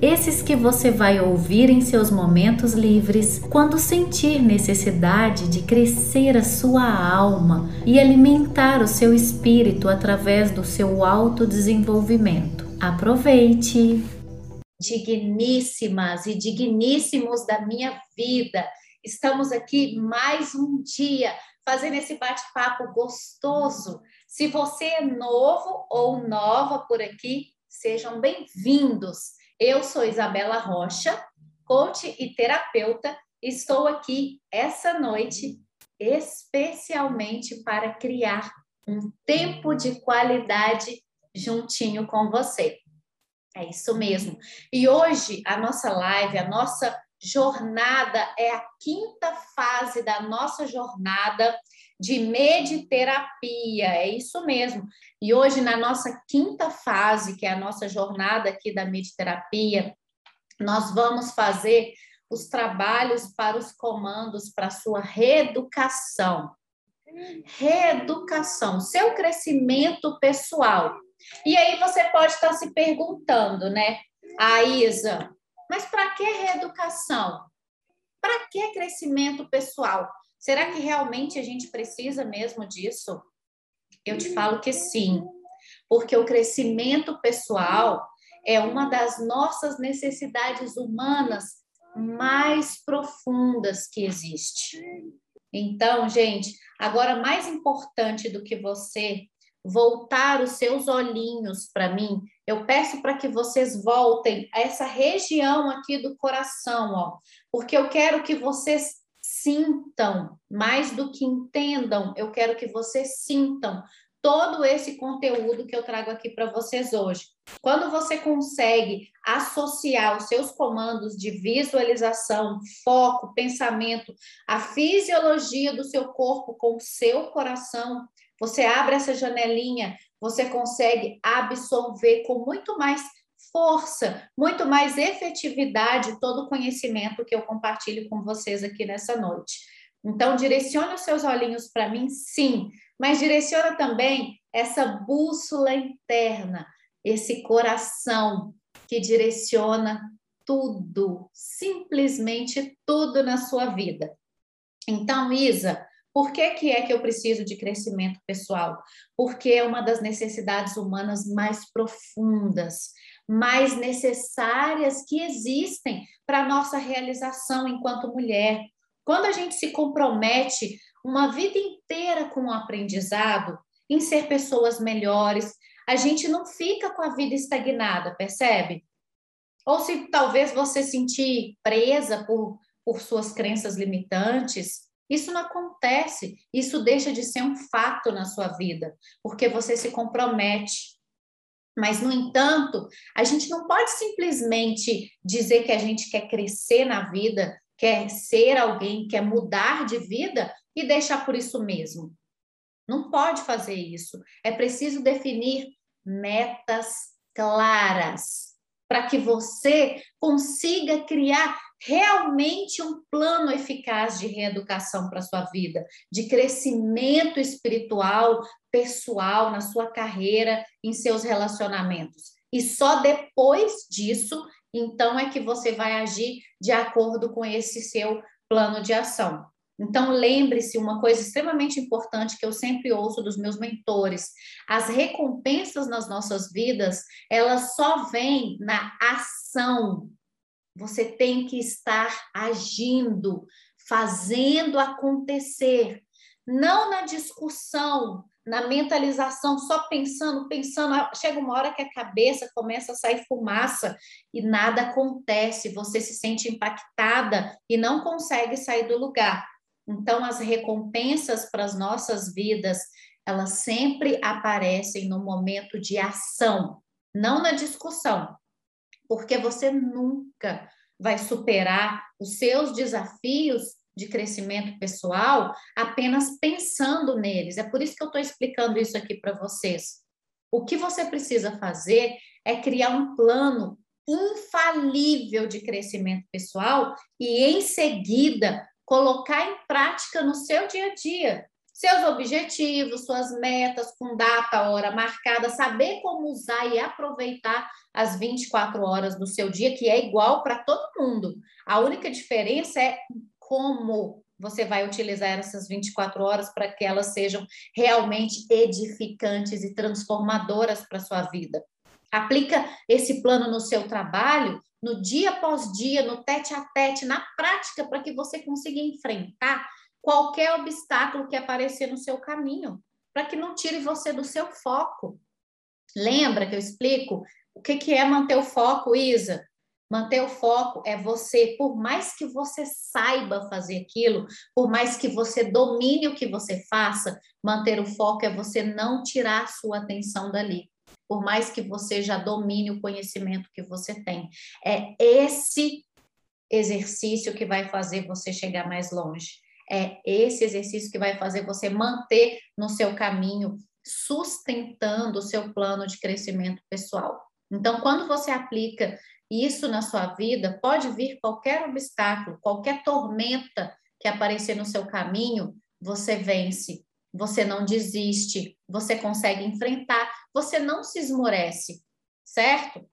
Esses que você vai ouvir em seus momentos livres, quando sentir necessidade de crescer a sua alma e alimentar o seu espírito através do seu autodesenvolvimento. Aproveite! Digníssimas e digníssimos da minha vida, estamos aqui mais um dia fazendo esse bate-papo gostoso. Se você é novo ou nova por aqui, sejam bem-vindos. Eu sou Isabela Rocha, coach e terapeuta. Estou aqui essa noite especialmente para criar um tempo de qualidade juntinho com você. É isso mesmo. E hoje a nossa live, a nossa jornada é a quinta fase da nossa jornada de mediterapia, é isso mesmo. E hoje, na nossa quinta fase, que é a nossa jornada aqui da mediterapia, nós vamos fazer os trabalhos para os comandos para a sua reeducação. Reeducação, seu crescimento pessoal. E aí você pode estar se perguntando, né? A Isa, mas para que reeducação? Para que crescimento pessoal? Será que realmente a gente precisa mesmo disso? Eu te falo que sim, porque o crescimento pessoal é uma das nossas necessidades humanas mais profundas que existe. Então, gente, agora mais importante do que você voltar os seus olhinhos para mim, eu peço para que vocês voltem a essa região aqui do coração, ó, porque eu quero que vocês sintam, mais do que entendam, eu quero que vocês sintam todo esse conteúdo que eu trago aqui para vocês hoje. Quando você consegue associar os seus comandos de visualização, foco, pensamento, a fisiologia do seu corpo com o seu coração, você abre essa janelinha, você consegue absorver com muito mais força, muito mais efetividade todo o conhecimento que eu compartilho com vocês aqui nessa noite. Então, direcione os seus olhinhos para mim, sim, mas direciona também essa bússola interna, esse coração que direciona tudo, simplesmente tudo na sua vida. Então, Isa, por que, que é que eu preciso de crescimento pessoal? Porque é uma das necessidades humanas mais profundas, mais necessárias que existem para a nossa realização enquanto mulher. Quando a gente se compromete uma vida inteira com o aprendizado, em ser pessoas melhores, a gente não fica com a vida estagnada, percebe? Ou se talvez você sentir presa por, por suas crenças limitantes, isso não acontece, isso deixa de ser um fato na sua vida, porque você se compromete. Mas, no entanto, a gente não pode simplesmente dizer que a gente quer crescer na vida, quer ser alguém, quer mudar de vida e deixar por isso mesmo. Não pode fazer isso. É preciso definir metas claras para que você consiga criar realmente um plano eficaz de reeducação para a sua vida, de crescimento espiritual, pessoal, na sua carreira, em seus relacionamentos. E só depois disso, então, é que você vai agir de acordo com esse seu plano de ação. Então, lembre-se uma coisa extremamente importante que eu sempre ouço dos meus mentores: as recompensas nas nossas vidas, elas só vêm na ação. Você tem que estar agindo, fazendo acontecer, não na discussão, na mentalização, só pensando, pensando. Chega uma hora que a cabeça começa a sair fumaça e nada acontece, você se sente impactada e não consegue sair do lugar. Então, as recompensas para as nossas vidas, elas sempre aparecem no momento de ação, não na discussão, porque você nunca vai superar os seus desafios de crescimento pessoal apenas pensando neles. É por isso que eu estou explicando isso aqui para vocês. O que você precisa fazer é criar um plano infalível de crescimento pessoal e, em seguida, colocar em prática no seu dia a dia. Seus objetivos, suas metas, com data, hora marcada, saber como usar e aproveitar as 24 horas do seu dia, que é igual para todo mundo. A única diferença é como você vai utilizar essas 24 horas para que elas sejam realmente edificantes e transformadoras para sua vida. Aplica esse plano no seu trabalho, no dia após dia, no tete a tete, na prática, para que você consiga enfrentar qualquer obstáculo que aparecer no seu caminho, para que não tire você do seu foco. Lembra que eu explico o que, que é manter o foco, Isa? Manter o foco é você, por mais que você saiba fazer aquilo, por mais que você domine o que você faça, manter o foco é você não tirar a sua atenção dali. Por mais que você já domine o conhecimento que você tem. É esse exercício que vai fazer você chegar mais longe. É esse exercício que vai fazer você manter no seu caminho, sustentando o seu plano de crescimento pessoal. Então, quando você aplica isso na sua vida, pode vir qualquer obstáculo, qualquer tormenta que aparecer no seu caminho, você vence, você não desiste, você consegue enfrentar, você não se esmorece, certo?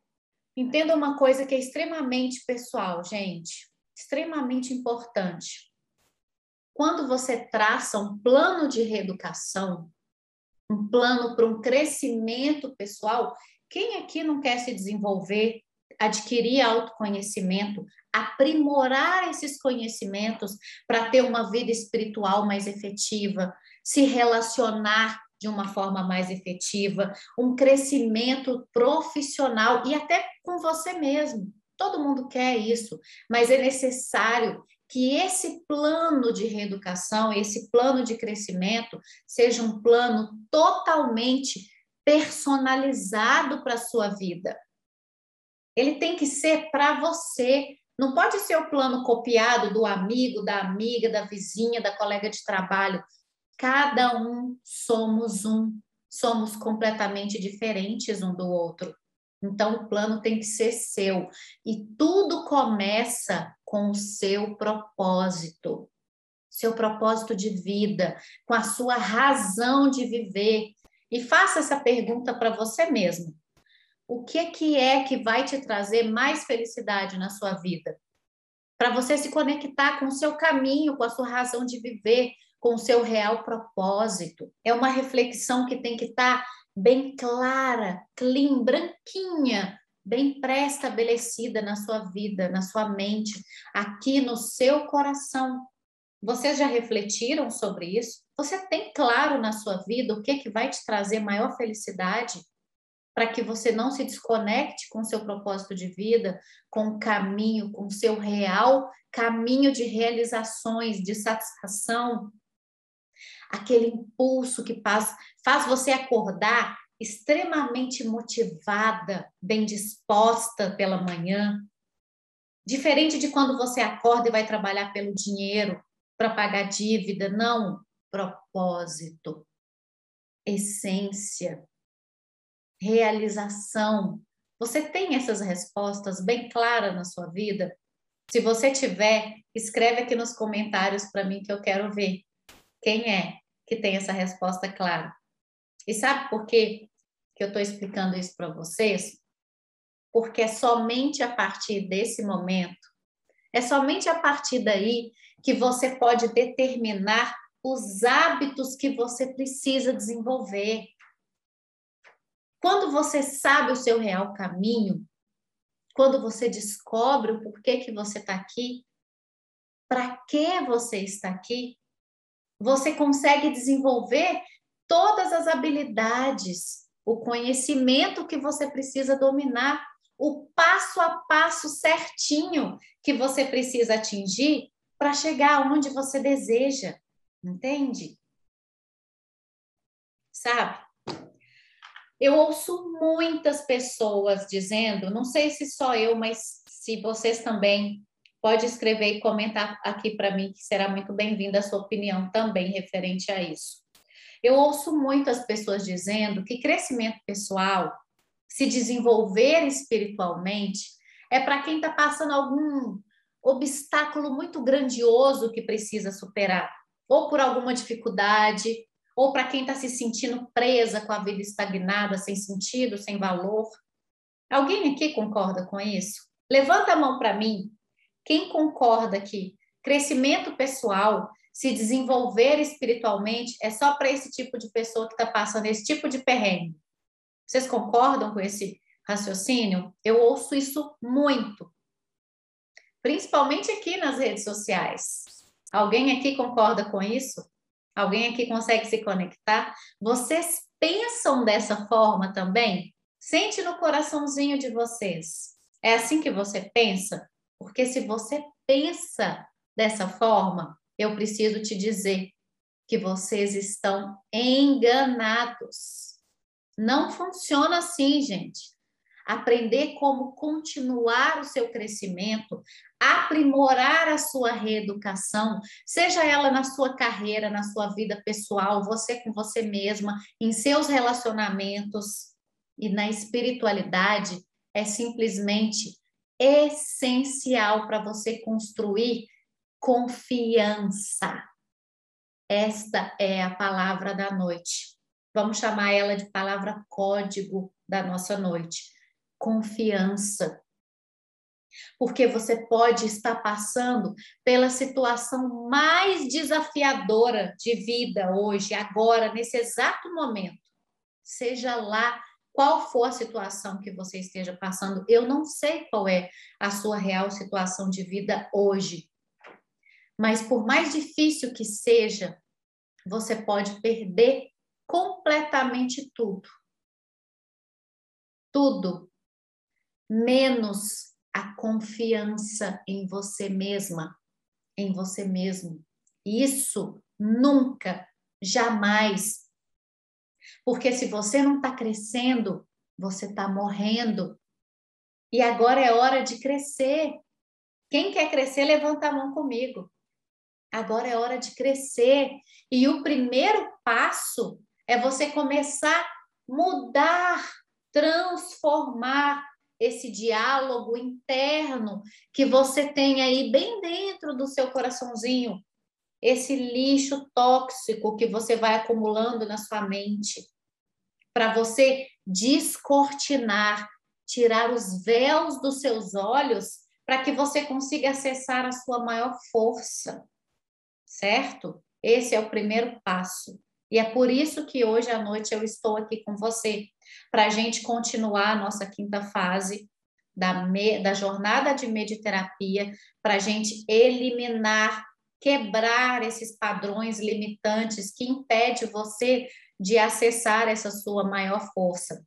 Entenda uma coisa que é extremamente pessoal, gente, extremamente importante. Quando você traça um plano de reeducação, um plano para um crescimento pessoal, quem aqui não quer se desenvolver, adquirir autoconhecimento, aprimorar esses conhecimentos para ter uma vida espiritual mais efetiva, se relacionar de uma forma mais efetiva, um crescimento profissional e até com você mesmo. Todo mundo quer isso, mas é necessário que esse plano de reeducação, esse plano de crescimento, seja um plano totalmente personalizado para a sua vida. Ele tem que ser para você. Não pode ser o plano copiado do amigo, da amiga, da vizinha, da colega de trabalho. Cada um somos um, somos completamente diferentes um do outro. Então, o plano tem que ser seu. E tudo começa com o seu propósito, seu propósito de vida, com a sua razão de viver. E faça essa pergunta para você mesmo o que, que é que vai te trazer mais felicidade na sua vida. Para você se conectar com o seu caminho, com a sua razão de viver, com o seu real propósito. É uma reflexão que tem que estar tá bem clara, clean, branquinha, bem pré-estabelecida na sua vida, na sua mente, aqui no seu coração. Vocês já refletiram sobre isso? Você tem claro na sua vida o que, que vai te trazer maior felicidade? para que você não se desconecte com o seu propósito de vida, com o caminho, com o seu real caminho de realizações, de satisfação, aquele impulso que faz, faz você acordar extremamente motivada, bem disposta pela manhã. Diferente de quando você acorda e vai trabalhar pelo dinheiro para pagar dívida, não, propósito, essência, realização. Você tem essas respostas bem claras na sua vida? Se você tiver, escreve aqui nos comentários para mim que eu quero ver quem é que tem essa resposta clara. E sabe por quê que eu estou explicando isso para vocês? Porque é somente a partir desse momento, é somente a partir daí que você pode determinar os hábitos que você precisa desenvolver. Quando você sabe o seu real caminho, quando você descobre o porquê que você está aqui, para que você está aqui, você consegue desenvolver todas as habilidades, o conhecimento que você precisa dominar, o passo a passo certinho que você precisa atingir para chegar onde você deseja, entende? Sabe? Eu ouço muitas pessoas dizendo, não sei se só eu, mas se vocês também pode escrever e comentar aqui para mim, que será muito bem-vinda a sua opinião também referente a isso. Eu ouço muito as pessoas dizendo que crescimento pessoal, se desenvolver espiritualmente, é para quem está passando algum obstáculo muito grandioso que precisa superar, ou por alguma dificuldade, ou para quem está se sentindo presa com a vida estagnada, sem sentido, sem valor. Alguém aqui concorda com isso? Levanta a mão para mim quem concorda que crescimento pessoal, se desenvolver espiritualmente, é só para esse tipo de pessoa que está passando esse tipo de perrengue? Vocês concordam com esse raciocínio? Eu ouço isso muito, principalmente aqui nas redes sociais. Alguém aqui concorda com isso? Alguém aqui consegue se conectar? Vocês pensam dessa forma também? Sente no coraçãozinho de vocês. É assim que você pensa? Porque se você pensa dessa forma, eu preciso te dizer que vocês estão enganados. Não funciona assim, gente. Aprender como continuar o seu crescimento, aprimorar a sua reeducação, seja ela na sua carreira, na sua vida pessoal, você com você mesma, em seus relacionamentos e na espiritualidade, é simplesmente essencial para você construir confiança. Esta é a palavra da noite. Vamos chamar ela de palavra código da nossa noite. Confiança. Porque você pode estar passando pela situação mais desafiadora de vida hoje, agora, nesse exato momento. Seja lá qual for a situação que você esteja passando, eu não sei qual é a sua real situação de vida hoje. Mas por mais difícil que seja, você pode perder completamente tudo. Tudo, menos a confiança em você mesma, em você mesmo. Isso nunca, jamais porque se você não está crescendo, você está morrendo. E agora é hora de crescer. Quem quer crescer, levanta a mão comigo. Agora é hora de crescer. E o primeiro passo é você começar a mudar, transformar esse diálogo interno que você tem aí bem dentro do seu coraçãozinho esse lixo tóxico que você vai acumulando na sua mente, para você descortinar, tirar os véus dos seus olhos, para que você consiga acessar a sua maior força, certo? Esse é o primeiro passo. E é por isso que hoje à noite eu estou aqui com você, para a gente continuar a nossa quinta fase da, me, da jornada de mediterapia, para a gente eliminar quebrar esses padrões limitantes que impede você de acessar essa sua maior força.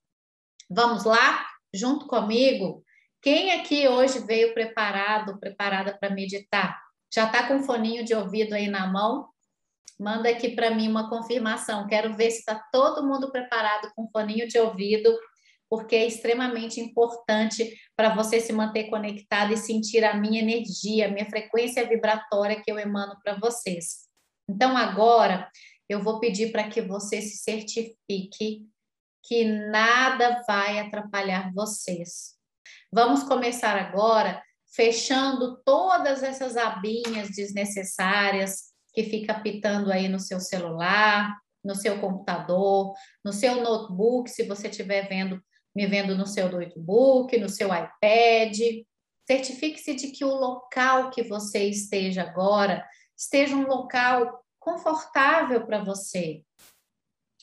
Vamos lá? Junto comigo? Quem aqui hoje veio preparado, preparada para meditar? Já está com foninho de ouvido aí na mão? Manda aqui para mim uma confirmação. Quero ver se está todo mundo preparado com foninho de ouvido porque é extremamente importante para você se manter conectado e sentir a minha energia, a minha frequência vibratória que eu emano para vocês. Então, agora, eu vou pedir para que você se certifique que nada vai atrapalhar vocês. Vamos começar agora fechando todas essas abinhas desnecessárias que fica pitando aí no seu celular, no seu computador, no seu notebook, se você estiver vendo me vendo no seu notebook, no seu iPad. Certifique-se de que o local que você esteja agora esteja um local confortável para você,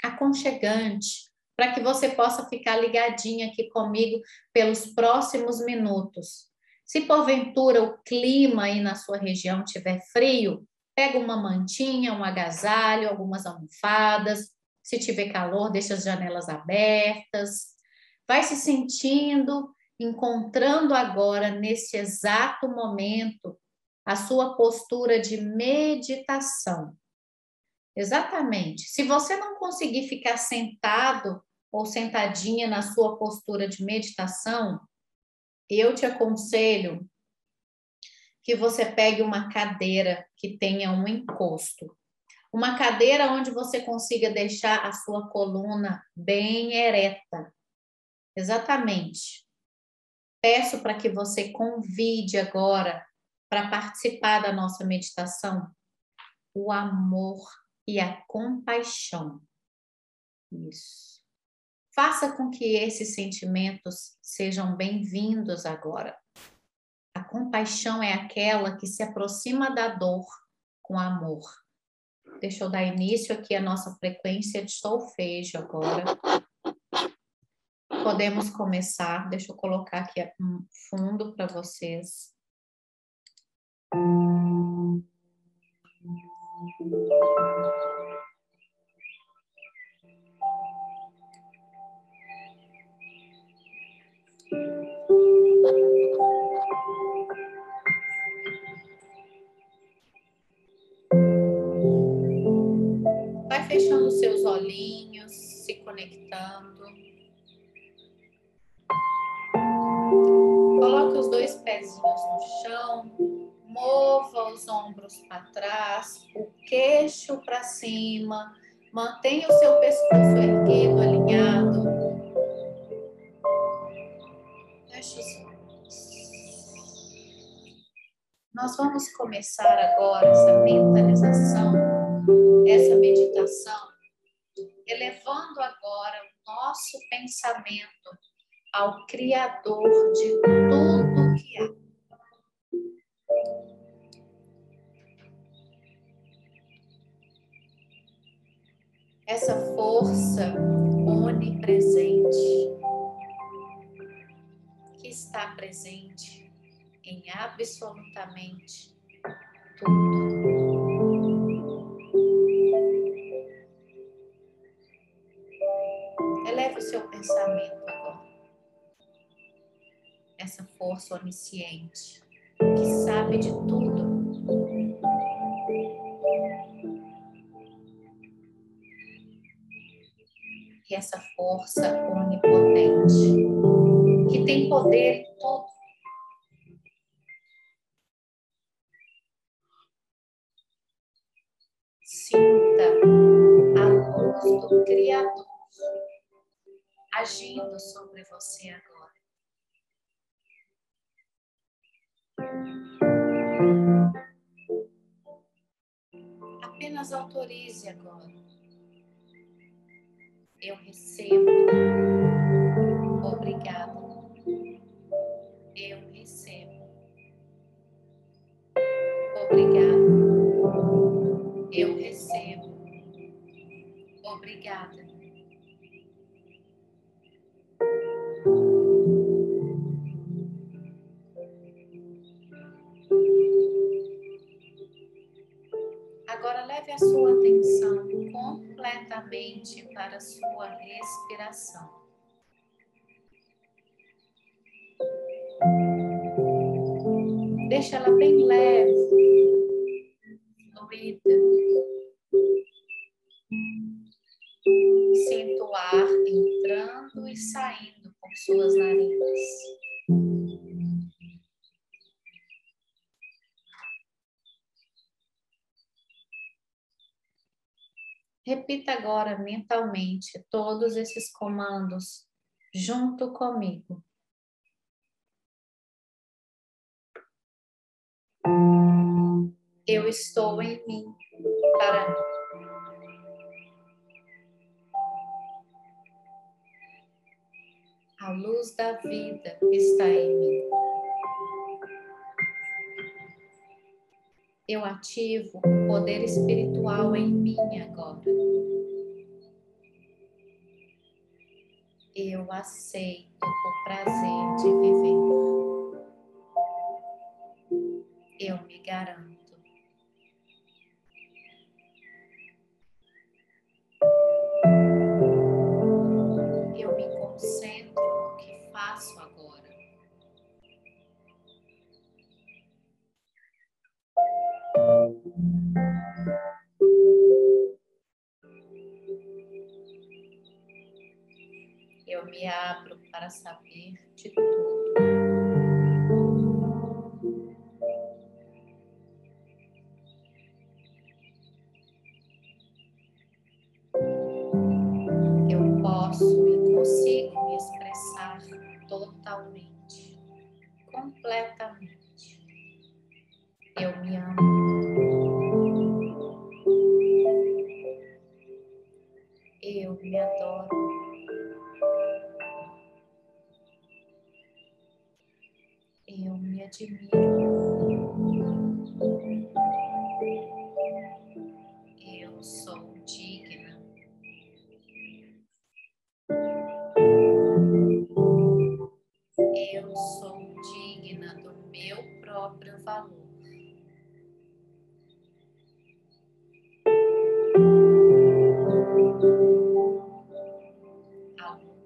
aconchegante, para que você possa ficar ligadinha aqui comigo pelos próximos minutos. Se porventura o clima aí na sua região tiver frio, pega uma mantinha, um agasalho, algumas almofadas. Se tiver calor, deixa as janelas abertas vai se sentindo, encontrando agora, nesse exato momento, a sua postura de meditação. Exatamente. Se você não conseguir ficar sentado ou sentadinha na sua postura de meditação, eu te aconselho que você pegue uma cadeira que tenha um encosto. Uma cadeira onde você consiga deixar a sua coluna bem ereta. Exatamente. Peço para que você convide agora para participar da nossa meditação o amor e a compaixão. Isso. Faça com que esses sentimentos sejam bem-vindos agora. A compaixão é aquela que se aproxima da dor com amor. Deixa eu dar início aqui à nossa frequência de solfejo agora. Podemos começar. Deixa eu colocar aqui um fundo para vocês. Vai seus olhinhos, se conectando. Coloque os dois pezinhos no chão, mova os ombros para trás, o queixo para cima, mantenha o seu pescoço erguido, alinhado. Feche os. Nós vamos começar agora essa mentalização, essa meditação, elevando agora o nosso pensamento ao Criador de tudo que há. essa força onipresente que está presente em absolutamente tudo. Força onisciente que sabe de tudo e essa força onipotente, que tem poder em tudo. Sinta a luz do Criador agindo sobre você agora. Apenas autorize agora eu recebo. Obrigada. Eu recebo. Obrigada. Eu recebo. Obrigada. Sua respiração. Deixa ela bem leve, fluida. Sinta o ar entrando e saindo por suas narinas. Repita agora mentalmente todos esses comandos junto comigo. Eu estou em mim para a luz da vida está em mim. Eu ativo o poder espiritual em mim agora. Eu aceito o prazer de viver. Eu me garanto. Saber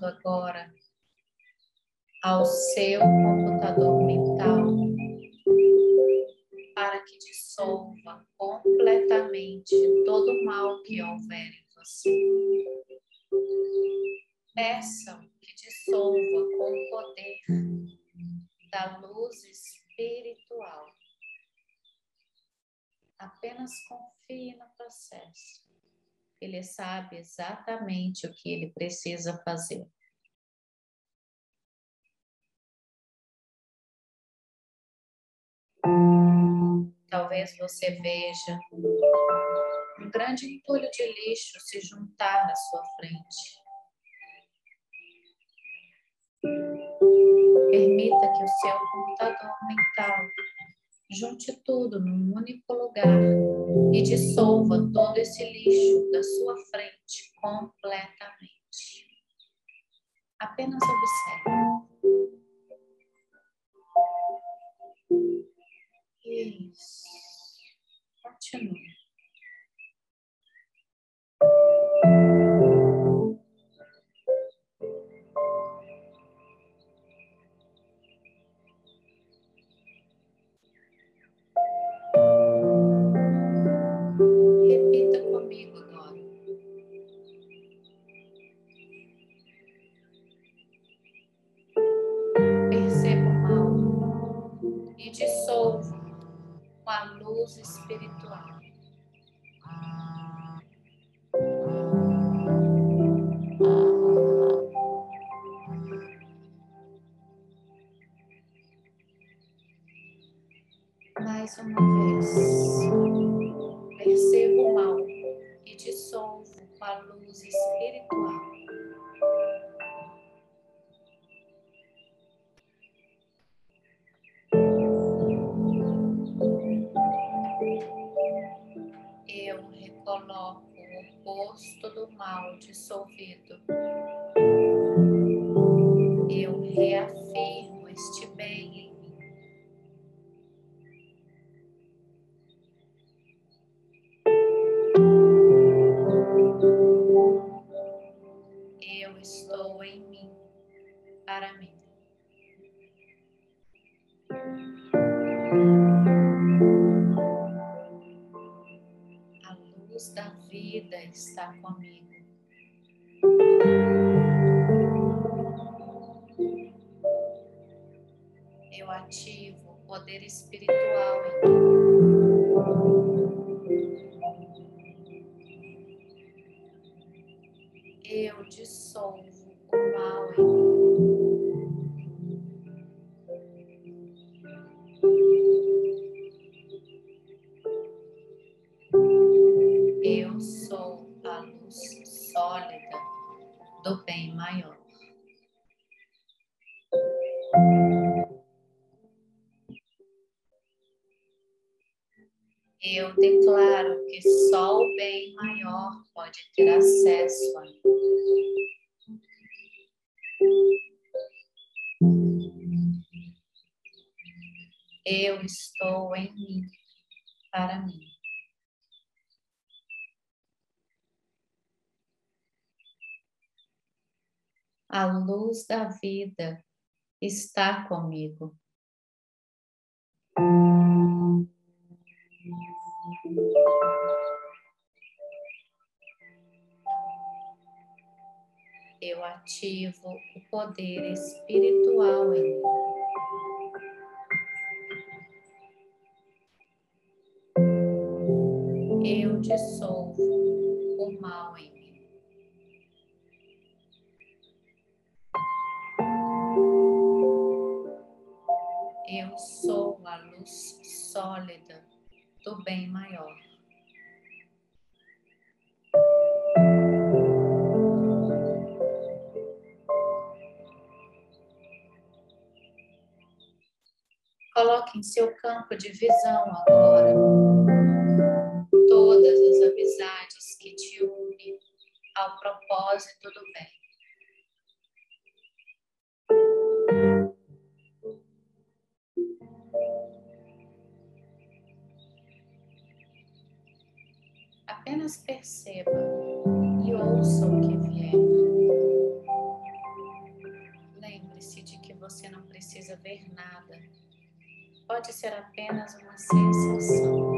comando agora ao seu computador mental para que dissolva completamente todo o mal que houver em você. Peçam que dissolva com o poder da luz espiritual. Apenas confie no processo. Ele sabe exatamente o que ele precisa fazer. Talvez você veja um grande entulho de lixo se juntar na sua frente. Permita que o seu computador mental junte tudo num único lugar e dissolva todo esse lixo da sua frente completamente. Apenas observe. Isso. Continue. Luz espiritual. Mais uma vez, mal dissolvido. O Eu declaro que só o bem maior pode ter acesso a mim. Eu estou em mim, para mim. A luz da vida está comigo. Eu ativo o poder espiritual em mim. Eu dissolvo o mal em mim. Eu sou a luz sólida do bem maior. Coloque em seu campo de visão agora todas as amizades que te unem ao propósito do bem. Apenas perceba e ouça o que vier. Lembre-se de que você não precisa ver nada. Pode ser apenas uma sensação.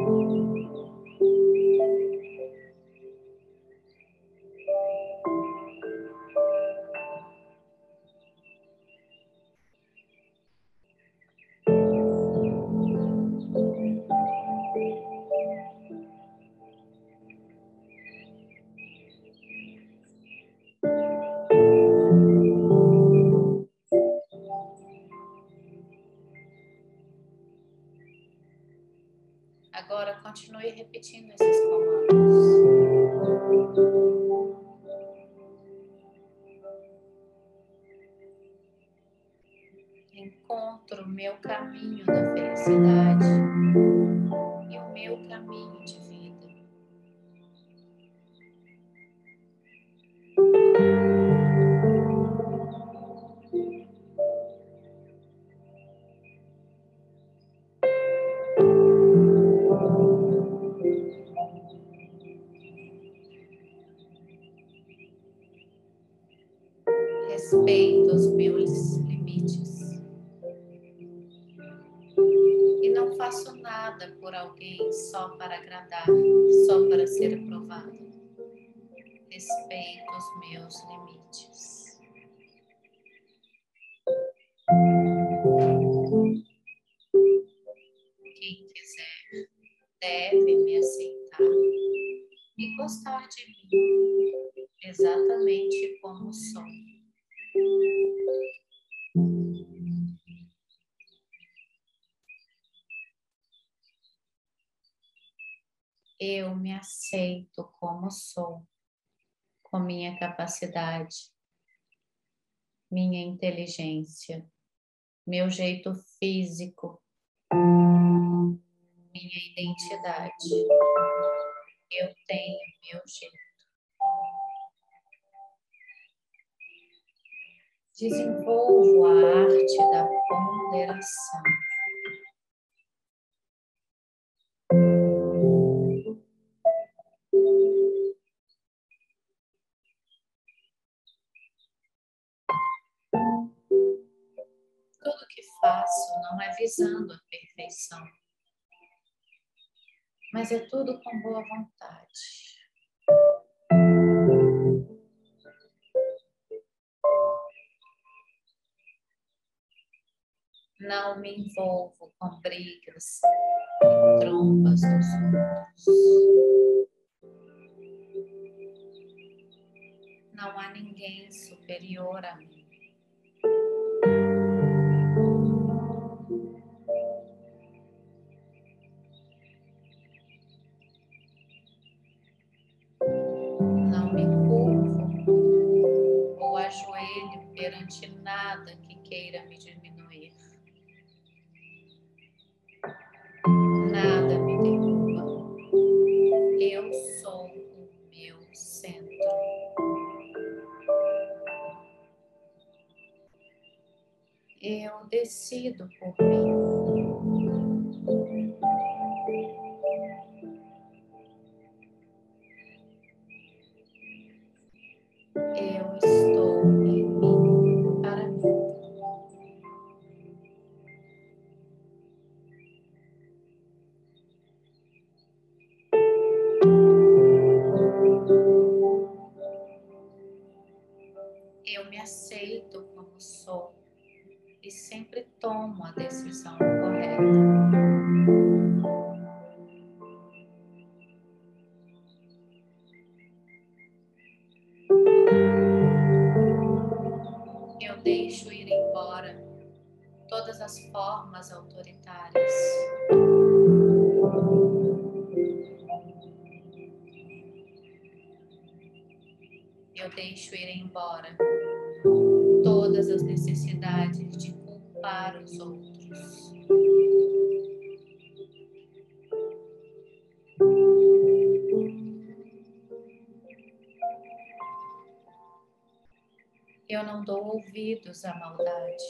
Continue Respeito os meus limites. E não faço nada por alguém só para agradar, só para ser aprovado. Respeito os meus limites. Quem quiser deve me aceitar e gostar de mim exatamente como sou. Sou, com minha capacidade, minha inteligência, meu jeito físico, minha identidade. Eu tenho meu jeito. Desenvolvo a arte da ponderação. Tudo que faço não é visando a perfeição, mas é tudo com boa vontade. Não me envolvo com brigas e trombas dos outros. Não há ninguém superior a mim. perante nada que queira me diminuir. Nada me derruba. Eu sou o meu centro. Eu decido por mim. Aceito como sou e sempre tomo a decisão correta. Eu deixo ir embora todas as formas autoritárias. Eu deixo ir embora todas as necessidades de culpar os outros. Eu não dou ouvidos à maldade.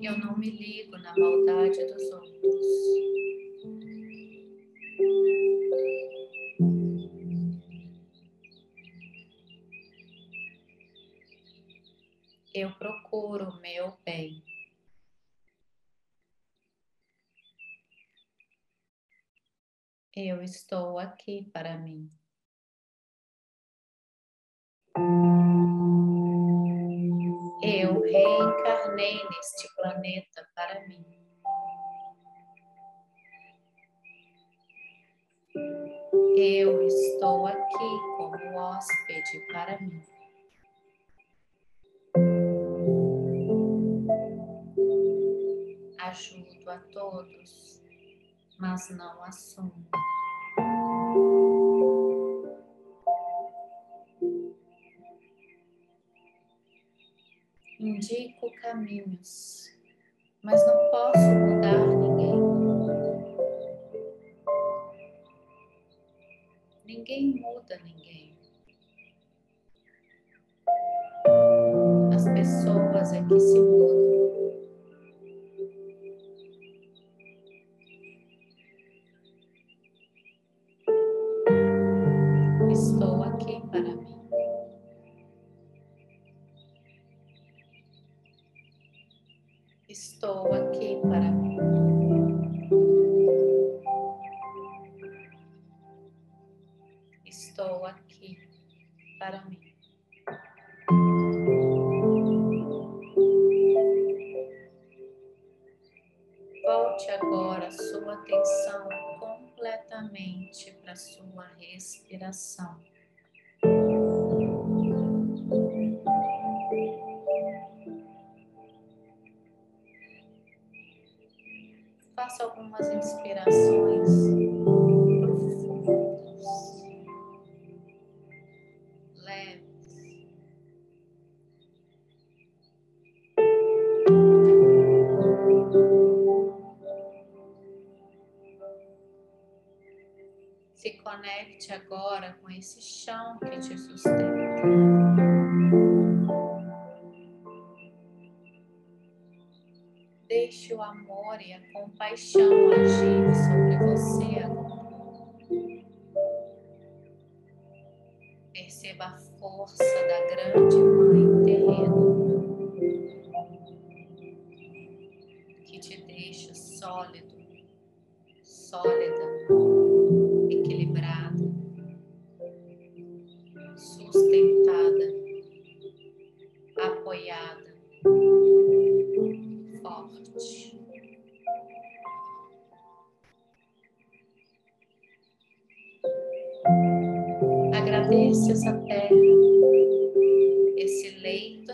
Eu não me ligo na maldade dos outros. Procuro o meu bem. Eu estou aqui para mim. Eu reencarnei neste planeta para mim. Eu estou aqui como hóspede para mim. Ajudo a todos, mas não assumo. Indico caminhos, mas não posso mudar ninguém. Ninguém muda ninguém. As pessoas é que se mudam. Para mim. Estou aqui para mim. Estou aqui para mim. Volte agora sua atenção completamente para sua respiração. Faça algumas inspirações profundas. Se conecte agora com esse chão que te sustenta. Deixe o amor e a compaixão agir sobre você agora. Perceba a força da grande mãe terreno que te deixa sólido, sólida,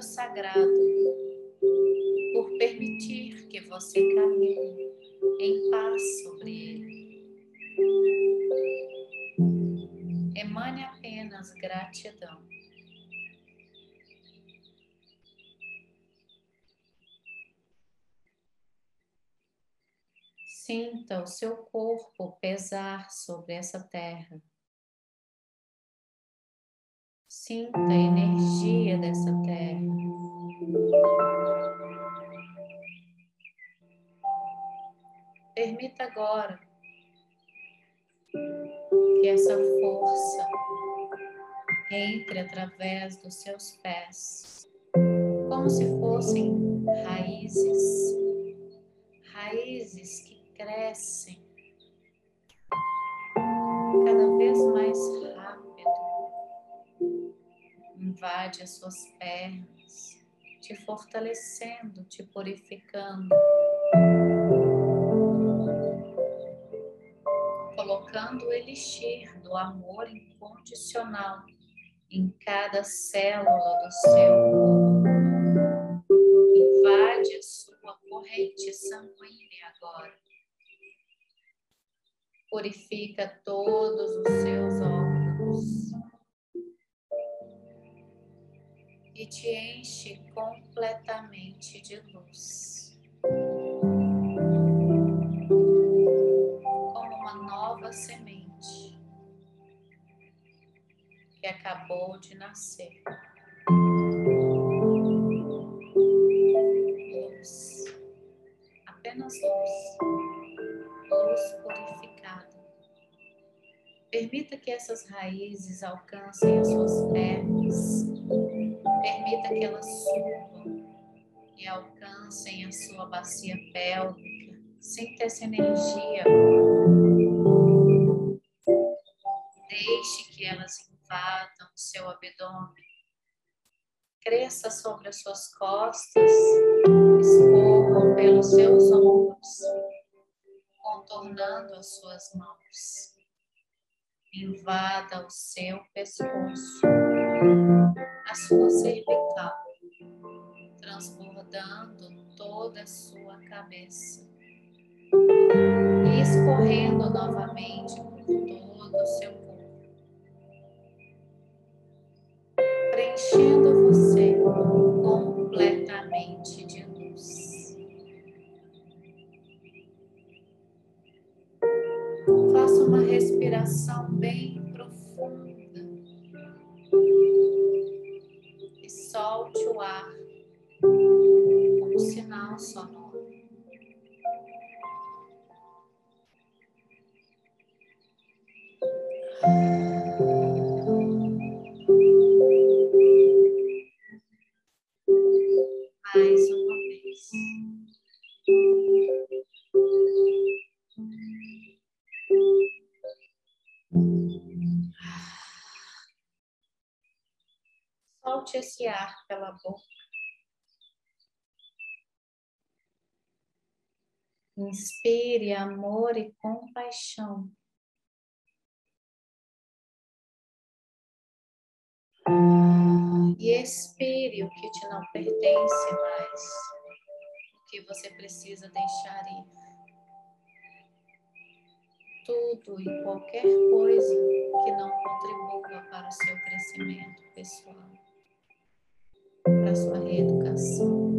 sagrado, por permitir que você caminhe em paz sobre ele. Emane apenas gratidão. Sinta o seu corpo pesar sobre essa terra. Sinta a energia dessa terra. Permita agora que essa força entre através dos seus pés, como se fossem raízes, raízes que crescem cada vez mais rápido, invade as suas pernas, te fortalecendo, te purificando. colocando o elixir do amor incondicional em cada célula do seu corpo. Invade a sua corrente sanguínea agora. Purifica todos os seus órgãos. Te enche completamente de luz. Como uma nova semente que acabou de nascer. Luz, apenas luz, luz purificada. Permita que essas raízes alcancem as suas pernas, permita que elas subam e alcancem a sua bacia pélvica. Sinta essa energia. Deixe que elas invadam o seu abdômen, cresça sobre as suas costas, escorram pelos seus ombros, contornando as suas mãos. Invada o seu pescoço, a sua cervical, transbordando toda a sua cabeça e escorrendo novamente por todo o seu corpo. preenchendo você completamente de luz. Faça uma respiração bem profunda sinal sonoro. Solte esse ar pela boca. Inspire amor e compaixão. E expire o que te não pertence mais, o que você precisa deixar ir. Tudo e qualquer coisa que não contribua para o seu crescimento pessoal para sua reeducação.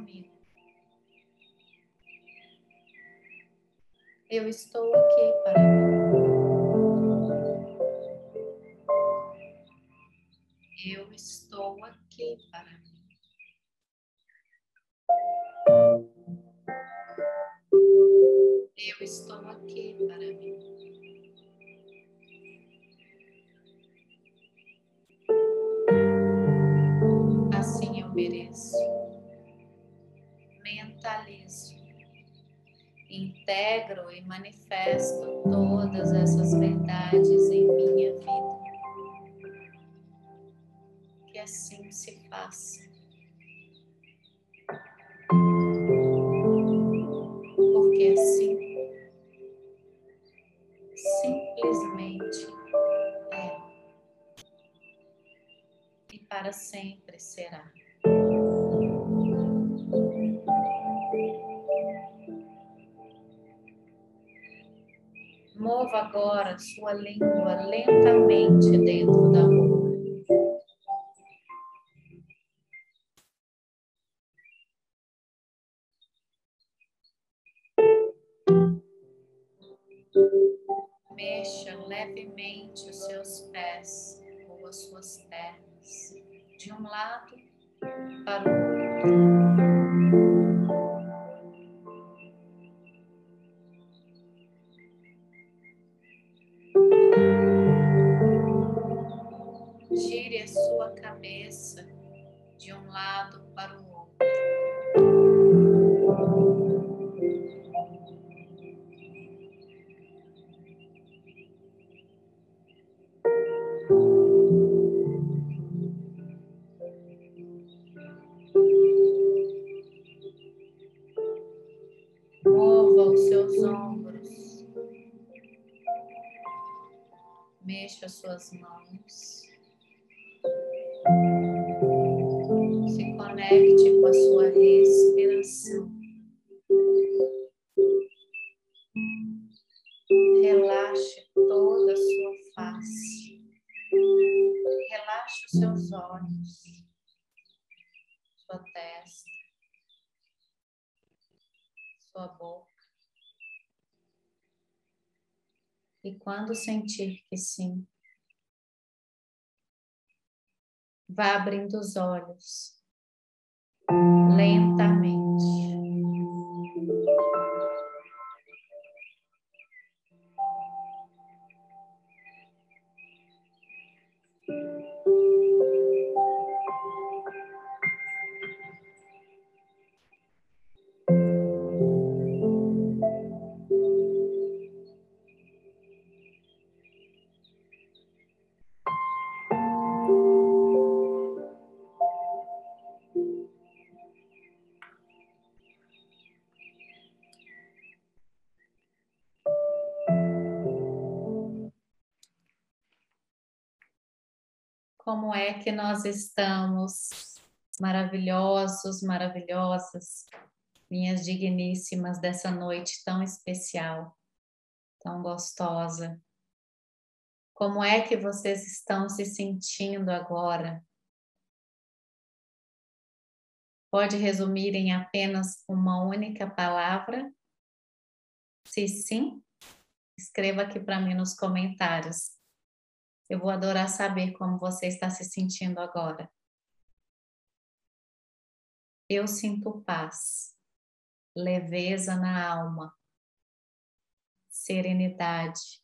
Comigo. Eu estou aqui para mim. Eu estou manifesto todas essas verdades em sua língua lentamente dentro da boca. Mexa levemente os seus pés ou as suas pernas de um lado para o outro. Mãos. Se conecte com a sua respiração. Relaxe toda a sua face. Relaxe os seus olhos, sua testa, sua boca. E quando sentir que sim, vá abrindo os olhos lentamente. Como é que nós estamos, maravilhosos, maravilhosas, minhas digníssimas dessa noite tão especial, tão gostosa. Como é que vocês estão se sentindo agora? Pode resumir em apenas uma única palavra? Se sim, escreva aqui para mim nos comentários. Eu vou adorar saber como você está se sentindo agora. Eu sinto paz, leveza na alma, serenidade.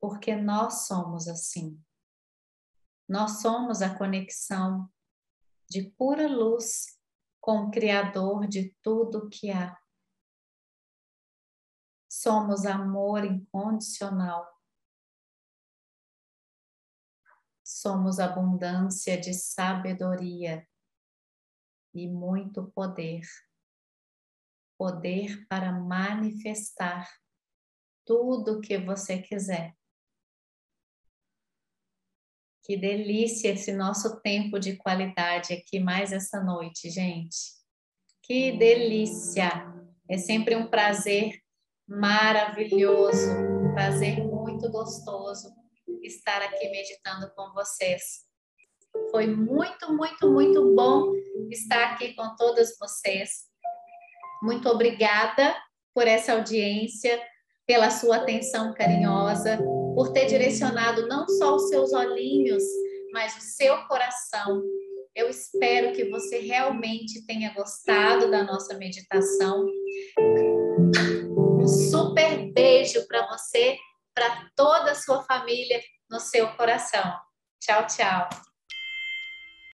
Porque nós somos assim. Nós somos a conexão de pura luz com o Criador de tudo que há. Somos amor incondicional. Somos abundância de sabedoria e muito poder. Poder para manifestar tudo o que você quiser. Que delícia esse nosso tempo de qualidade aqui mais essa noite, gente. Que delícia! É sempre um prazer maravilhoso, um prazer muito gostoso estar aqui meditando com vocês. Foi muito, muito, muito bom estar aqui com todas vocês. Muito obrigada por essa audiência, pela sua atenção carinhosa, por ter direcionado não só os seus olhinhos, mas o seu coração. Eu espero que você realmente tenha gostado da nossa meditação. Um super beijo para você, para toda a sua família no seu coração. Tchau, tchau.